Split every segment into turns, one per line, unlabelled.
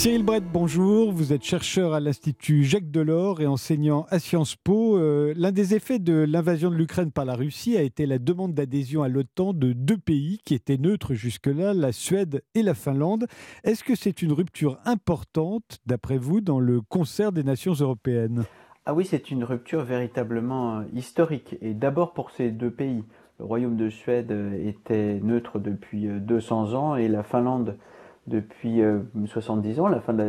Cyril Brett, bonjour. Vous êtes chercheur à l'Institut Jacques Delors et enseignant à Sciences Po. Euh, l'un des effets de l'invasion de l'Ukraine par la Russie a été la demande d'adhésion à l'OTAN de deux pays qui étaient neutres jusque-là, la Suède et la Finlande. Est-ce que c'est une rupture importante, d'après vous, dans le concert des nations européennes?
Ah oui, c'est une rupture véritablement euh, historique. Et d'abord pour ces deux pays. Le Royaume de Suède euh, était neutre depuis 200 ans et la Finlande depuis 70 euh, ans, la fin de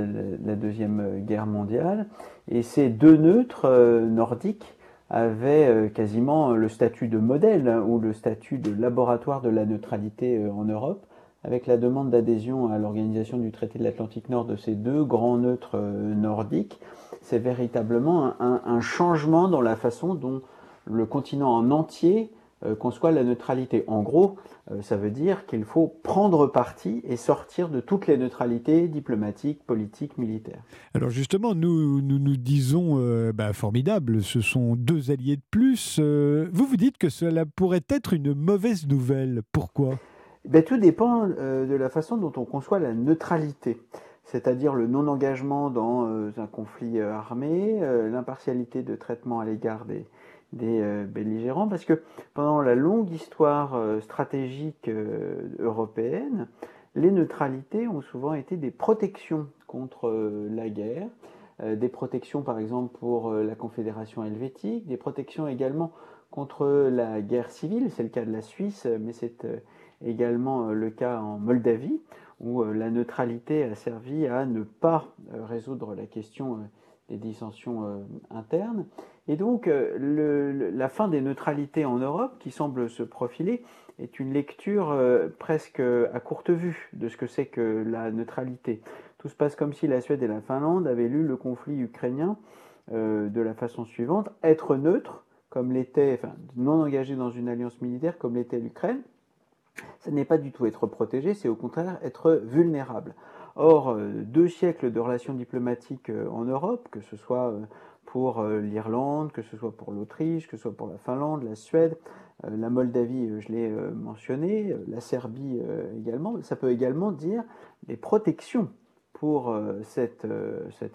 la, Deuxième euh, Guerre mondiale. Et ces deux neutres euh, nordiques avaient quasiment le statut de modèle hein, ou le statut de laboratoire de la neutralité en Europe, avec la demande d'adhésion à l'organisation du traité de l'Atlantique Nord de ces deux grands neutres nordiques. C'est véritablement un, changement dans la façon dont le continent en entier conçoit la neutralité. En gros, euh, ça veut dire qu'il faut prendre parti et sortir de toutes les neutralités diplomatiques, politiques, militaires.
Alors justement, nous nous, nous disons, euh, bah, formidable, ce sont deux alliés de plus. Euh, vous vous dites que cela pourrait être une mauvaise nouvelle. Pourquoi?
Ben, Tout dépend de la façon dont on conçoit la neutralité c'est-à-dire le non-engagement dans un conflit armé, l'impartialité de traitement à l'égard des, des euh, belligérants, parce que pendant la longue histoire euh, stratégique euh, européenne, les neutralités ont souvent été des protections contre la guerre, des protections par exemple pour la Confédération helvétique, des protections également contre la guerre civile, c'est le cas de la Suisse, mais c'est également le cas en Moldavie, où la neutralité a servi à ne pas résoudre la question des dissensions internes. Et donc, euh, la fin des neutralités en Europe, qui semble se profiler, est une lecture euh, presque à courte vue de ce que c'est que la neutralité. Tout se passe comme si la Suède et la Finlande avaient lu le conflit ukrainien euh, de la façon suivante être neutre, comme l'était, enfin, non engagé dans une alliance militaire, comme l'était l'Ukraine. Ce n'est pas du tout être protégé, c'est au contraire être vulnérable. Or, deux siècles de relations diplomatiques en Europe, que ce soit pour euh, l'Irlande, que ce soit pour l'Autriche, que ce soit pour la Finlande, la Suède, euh, la Moldavie, euh, je l'ai mentionné, la Serbie également. Ça peut également dire des protections pour cet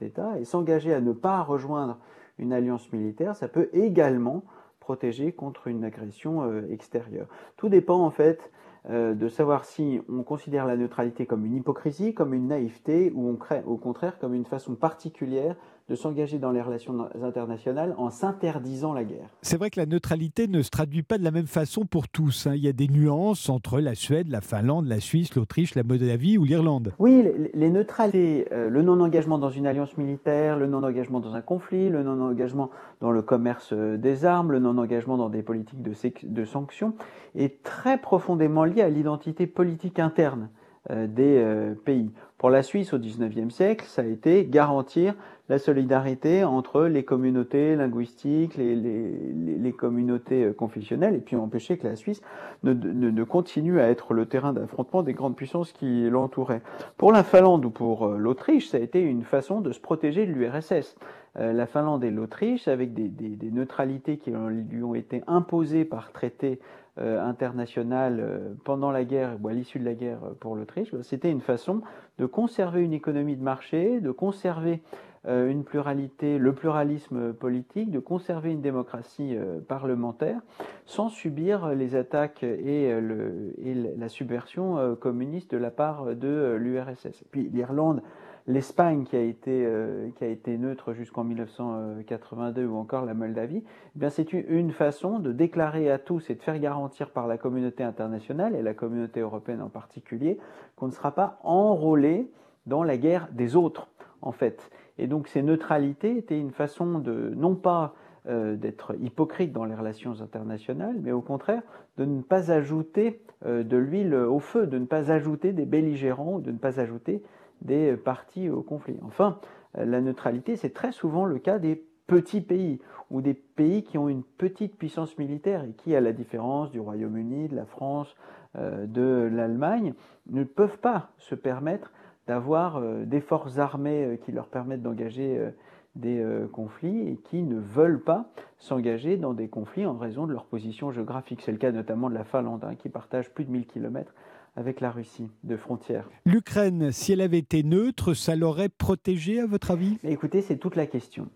État et s'engager à ne pas rejoindre une alliance militaire, ça peut également protéger contre une agression extérieure. Tout dépend en fait de savoir si on considère la neutralité comme une hypocrisie, comme une naïveté, ou on crée, au contraire comme une façon particulière de s'engager dans les relations internationales en s'interdisant la guerre.
C'est vrai que la neutralité ne se traduit pas de la même façon pour tous. Hein. Il y a des nuances entre la Suède, la Finlande, la Suisse, l'Autriche, la Moldavie ou l'Irlande.
Oui, les, neutralités, euh, le non-engagement dans une alliance militaire, le non-engagement dans un conflit, le non-engagement dans le commerce euh, des armes, le non-engagement dans des politiques de, de sanctions, est très profondément lié à l'identité politique interne euh, des pays. Pour la Suisse au XIXe siècle, ça a été garantir la solidarité entre les communautés linguistiques, les, les, communautés euh, confessionnelles, et puis empêcher que la Suisse ne, ne, continue à être le terrain d'affrontement des grandes puissances qui l'entouraient. Pour la Finlande ou pour euh, l'Autriche, ça a été une façon de se protéger de l'URSS. Euh, la Finlande et l'Autriche, avec des, des, des, neutralités qui lui ont été imposées par traité international pendant la guerre ou à l'issue de la guerre pour l'Autriche, bah, c'était une façon de conserver une économie de marché, de conserver euh, une pluralité, le pluralisme politique, de conserver une démocratie euh, parlementaire sans subir les attaques et, euh, la subversion communiste de la part de l'URSS. Puis l'Irlande, l'Espagne qui a été qui a été neutre jusqu'en 1982 ou encore la Moldavie, eh bien c'est une façon de déclarer à tous et de faire garantir par la communauté internationale et la communauté européenne en particulier qu'on ne sera pas enrôlé dans la guerre des autres en fait. Et donc ces neutralités étaient une façon de, non pas euh, d'être hypocrite dans les relations internationales, mais au contraire de ne pas ajouter euh, de l'huile au feu, de ne pas ajouter des belligérants, de ne pas ajouter des partis au conflit. Enfin, euh, la neutralité, c'est très souvent le cas des petits pays ou des pays qui ont une petite puissance militaire et qui, à la différence du Royaume-Uni, de la France, de l'Allemagne, ne peuvent pas se permettre d'avoir euh, des forces armées euh, qui leur permettent d'engager euh, des conflits et qui ne veulent pas s'engager dans des conflits en raison de leur position géographique. C'est le cas notamment de la Finlande, hein, qui partage plus de 1000 km avec la Russie de frontière.
L'Ukraine, si elle avait été neutre, ça l'aurait protégée à votre avis?
Écoutez, c'est toute la question.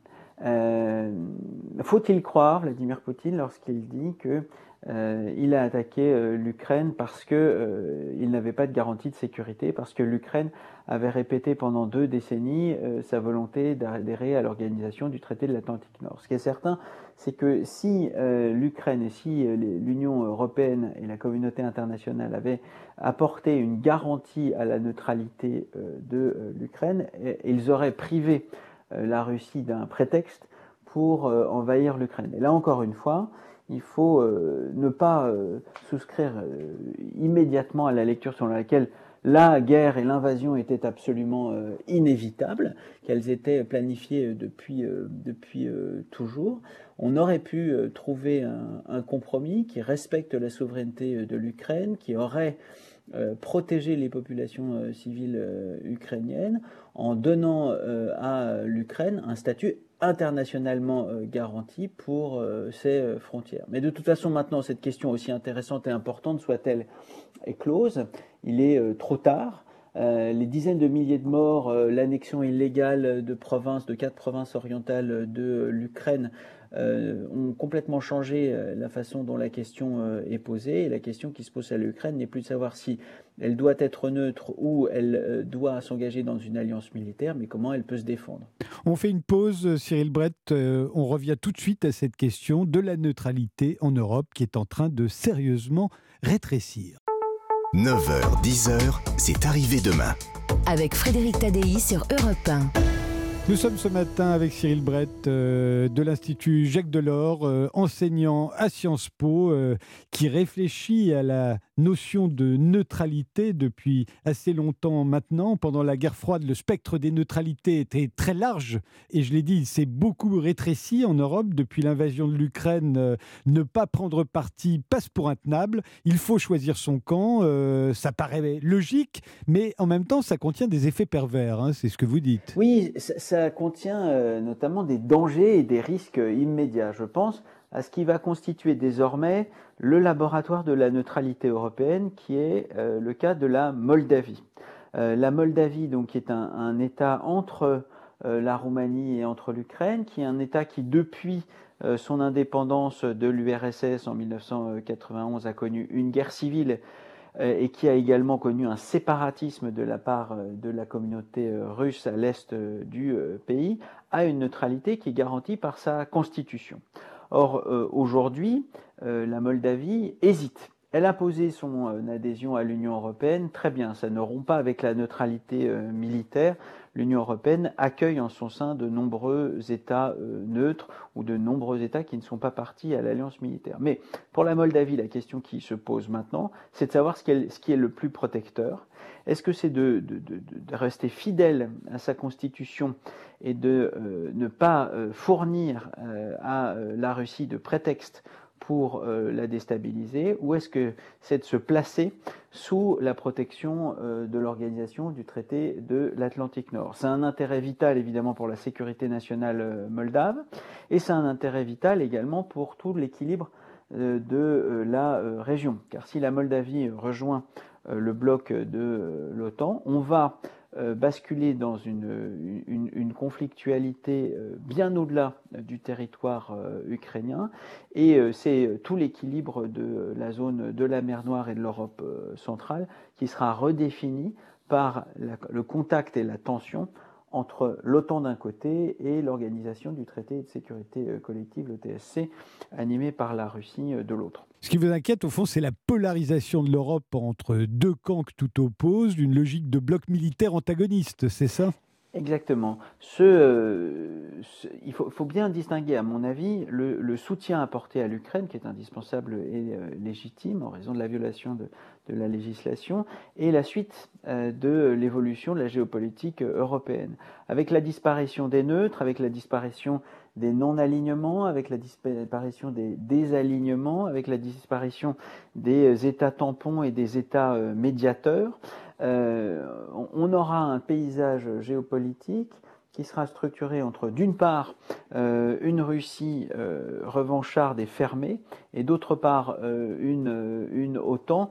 Euh, faut-il croire Vladimir Poutine lorsqu'il dit que euh, il a attaqué euh, l'Ukraine parce que il n'avait pas de garantie de sécurité, parce que l'Ukraine avait répété pendant deux décennies sa volonté d'adhérer à l'organisation du traité de l'Atlantique Nord. Ce qui est certain, c'est que si l'Ukraine et si l'Union européenne et la communauté internationale avaient apporté une garantie à la neutralité de l'Ukraine, ils auraient privé euh, la Russie d'un prétexte pour euh, envahir l'Ukraine. Et là encore une fois, il faut euh, ne pas souscrire immédiatement à la lecture selon laquelle la guerre et l'invasion étaient absolument inévitables, qu'elles étaient planifiées depuis, depuis toujours. On aurait pu trouver un, compromis qui respecte la souveraineté de l'Ukraine, qui aurait protégé les populations civiles ukrainiennes en donnant euh, à l'Ukraine un statut internationalement euh, garanti pour euh, ses frontières. Mais de toute façon, maintenant, cette question aussi intéressante et importante soit-elle close, il est trop tard. Les dizaines de milliers de morts, l'annexion illégale de provinces, de quatre provinces orientales de l'Ukraine ont complètement changé la façon dont la question est posée. Et la question qui se pose à l'Ukraine n'est plus de savoir si elle doit être neutre ou elle euh, doit s'engager dans une alliance militaire, mais comment elle peut se défendre.
On fait une pause, Cyril Brett. Euh, on revient tout de suite à cette question de la neutralité en Europe qui est en train de sérieusement rétrécir.
9h, 10h, c'est arrivé demain.
Avec Frédéric Tadei sur Europe 1.
Nous sommes ce matin avec Cyril Brett euh, de l'Institut Jacques Delors, enseignant à Sciences Po, qui réfléchit à la notion de neutralité depuis assez longtemps maintenant. Pendant la guerre froide, le spectre des neutralités était très large et je l'ai dit, il s'est beaucoup rétréci en Europe depuis l'invasion de l'Ukraine. Euh, ne pas prendre parti passe pour intenable. Il faut choisir son camp. Euh, ça paraît logique, mais en même temps, ça contient des effets pervers. Hein, c'est ce que vous dites.
Oui, ça, contient euh, notamment des dangers et des risques immédiats. Je pense à ce qui va constituer désormais le laboratoire de la neutralité européenne, qui est euh, le cas de la Moldavie. Euh, la Moldavie, donc, est un, État entre la Roumanie et entre l'Ukraine, qui est un État qui, depuis son indépendance de l'URSS en 1991, a connu une guerre civile et qui a également connu un séparatisme de la part de la communauté russe à l'est du pays, a une neutralité qui est garantie par sa constitution. Or, euh, aujourd'hui, euh, la Moldavie hésite. Elle a posé son euh, adhésion à l'Union européenne, très bien, ça ne rompt pas avec la neutralité militaire. L'Union européenne accueille en son sein de nombreux États neutres ou de nombreux États qui ne sont pas partis à l'alliance militaire. Mais pour la Moldavie, la question qui se pose maintenant, c'est de savoir ce qui, est, le plus protecteur. Est-ce que c'est de, rester fidèle à sa constitution et de euh, ne pas euh, fournir euh, à la Russie de prétexte pour la déstabiliser ou est-ce que c'est de se placer sous la protection de l'organisation du traité de l'Atlantique Nord C'est un intérêt vital évidemment pour la sécurité nationale moldave et c'est un intérêt vital également pour tout l'équilibre de la région. Car si la Moldavie rejoint le bloc de l'OTAN, on va euh, basculer dans une, conflictualité euh, bien au-delà du territoire euh, ukrainien. Et c'est tout l'équilibre de la zone de la mer Noire et de l'Europe centrale qui sera redéfini par le contact et la tension entre l'OTAN d'un côté et l'organisation du traité de sécurité collective, le TSC, animé par la Russie de l'autre.
Ce qui vous inquiète, au fond, c'est la polarisation de l'Europe entre deux camps que tout oppose, une logique de bloc militaire antagoniste, c'est ça?
Exactement. Euh, il faut, bien distinguer, à mon avis, le, soutien apporté à l'Ukraine, qui est indispensable et euh, légitime en raison de la violation de, la législation, et la suite euh, de l'évolution de la géopolitique européenne. Avec la disparition des neutres, avec la disparition des non-alignements, avec la disparition des désalignements, avec la disparition des États tampons et des États médiateurs, euh, on aura un paysage géopolitique qui sera structuré entre, d'une part, euh, une Russie euh, revancharde et fermée, et d'autre part, euh, une, une OTAN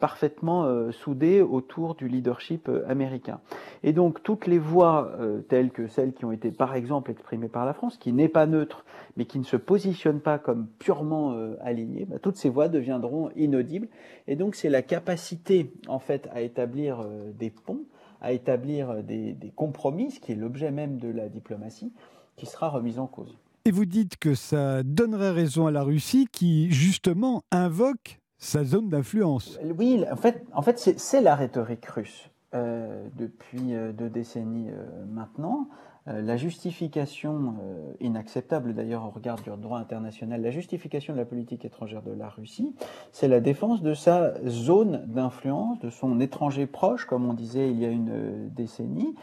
parfaitement soudée autour du leadership américain. Et donc, toutes les voix, telles que celles qui ont été, par exemple, exprimées par la France, qui n'est pas neutre, mais qui ne se positionne pas comme purement alignées, bah, toutes ces voix deviendront inaudibles. Et donc, c'est la capacité, en fait, à établir des ponts à établir des, compromis, ce qui est l'objet même de la diplomatie, qui sera remise en cause.
Et vous dites que ça donnerait raison à la Russie qui, justement, invoque sa zone d'influence.
Oui, en fait, en fait c'est la rhétorique russe depuis euh, deux décennies euh, maintenant. Euh, la justification, euh, inacceptable d'ailleurs au regard du droit international, la justification de la politique étrangère de la Russie, c'est la défense de sa zone d'influence, de son étranger proche, comme on disait il y a une euh, décennie,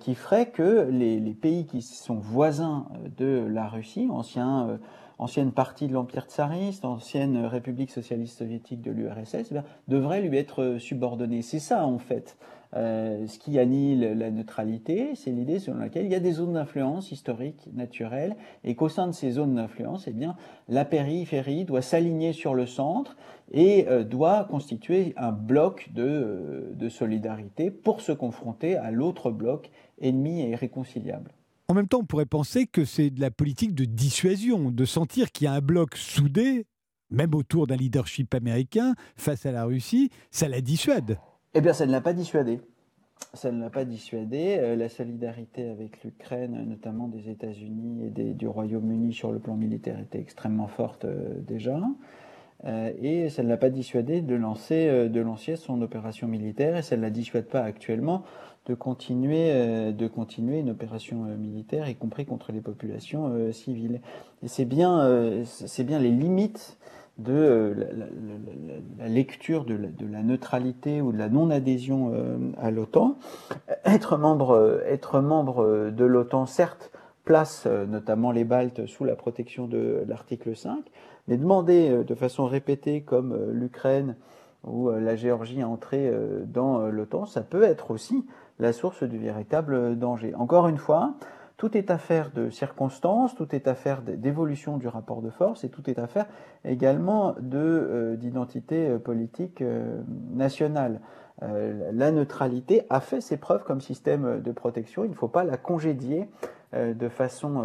qui ferait que les, pays qui sont voisins de la Russie, anciens ancienne partie de l'Empire tsariste, ancienne République socialiste soviétique de l'URSS, eh devraient lui être subordonnés. C'est ça, en fait, euh, ce qui annule la neutralité, c'est l'idée selon laquelle il y a des zones d'influence historiques, naturelles, et qu'au sein de ces zones d'influence, eh la périphérie doit s'aligner sur le centre et euh, doit constituer un bloc de, euh, de solidarité pour se confronter à l'autre bloc ennemi et irréconciliable.
En même temps, on pourrait penser que c'est de la politique de dissuasion, de sentir qu'il y a un bloc soudé, même autour d'un leadership américain, face à la Russie, ça la dissuade.
Eh bien, ça ne l'a pas dissuadé. Ça ne l'a pas dissuadé. Euh, la solidarité avec l'Ukraine, notamment des États-Unis et du Royaume-Uni sur le plan militaire, était extrêmement forte euh, déjà. Euh, et ça ne l'a pas dissuadé de lancer, de lancer son opération militaire, et ça ne la dissuade pas actuellement de continuer, de continuer une opération militaire, y compris contre les populations civiles. Et c'est bien, c'est bien les limites de euh, la, lecture de la, neutralité ou de la non-adhésion euh, à l'OTAN. Être membre, euh, être membre de l'OTAN, certes, place notamment les Baltes sous la protection de l'article 5, mais demander de façon répétée, comme l'Ukraine ou la Géorgie à entrer dans l'OTAN, ça peut être aussi la source du véritable danger. Encore une fois, tout est affaire de circonstances, tout est affaire d'évolution du rapport de force et tout est affaire également euh, d'identité euh, politique euh, nationale. la neutralité a fait ses preuves comme système de protection. Il ne faut pas la congédier de façon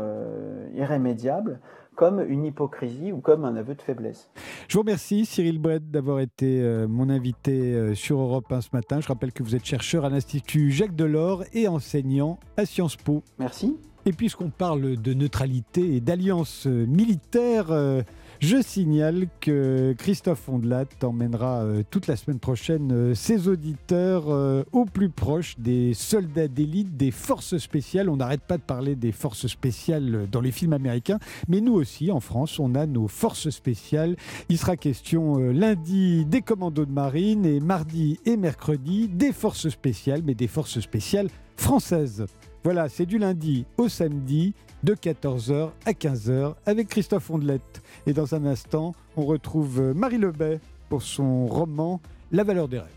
irrémédiable comme une hypocrisie ou comme un aveu de faiblesse.
Je vous remercie Cyril Brett d'avoir été mon invité sur Europe 1 ce matin. Je rappelle que vous êtes chercheur à l'Institut Jacques Delors et enseignant à Sciences Po.
Merci.
Et puisqu'on parle de neutralité et d'alliance militaire, euh, je signale que Christophe Ondelat emmènera euh, toute la semaine prochaine euh, ses auditeurs au plus proche des soldats d'élite, des forces spéciales. On n'arrête pas de parler des forces spéciales dans les films américains, mais nous aussi, en France, on a nos forces spéciales. Il sera question lundi des commandos de marine et mardi et mercredi des forces spéciales, mais des forces spéciales françaises. Voilà, c'est du lundi au samedi de 14h à 15h avec Christophe Ondelette. Et dans un instant, on retrouve Marie Lebet pour son roman La valeur des rêves.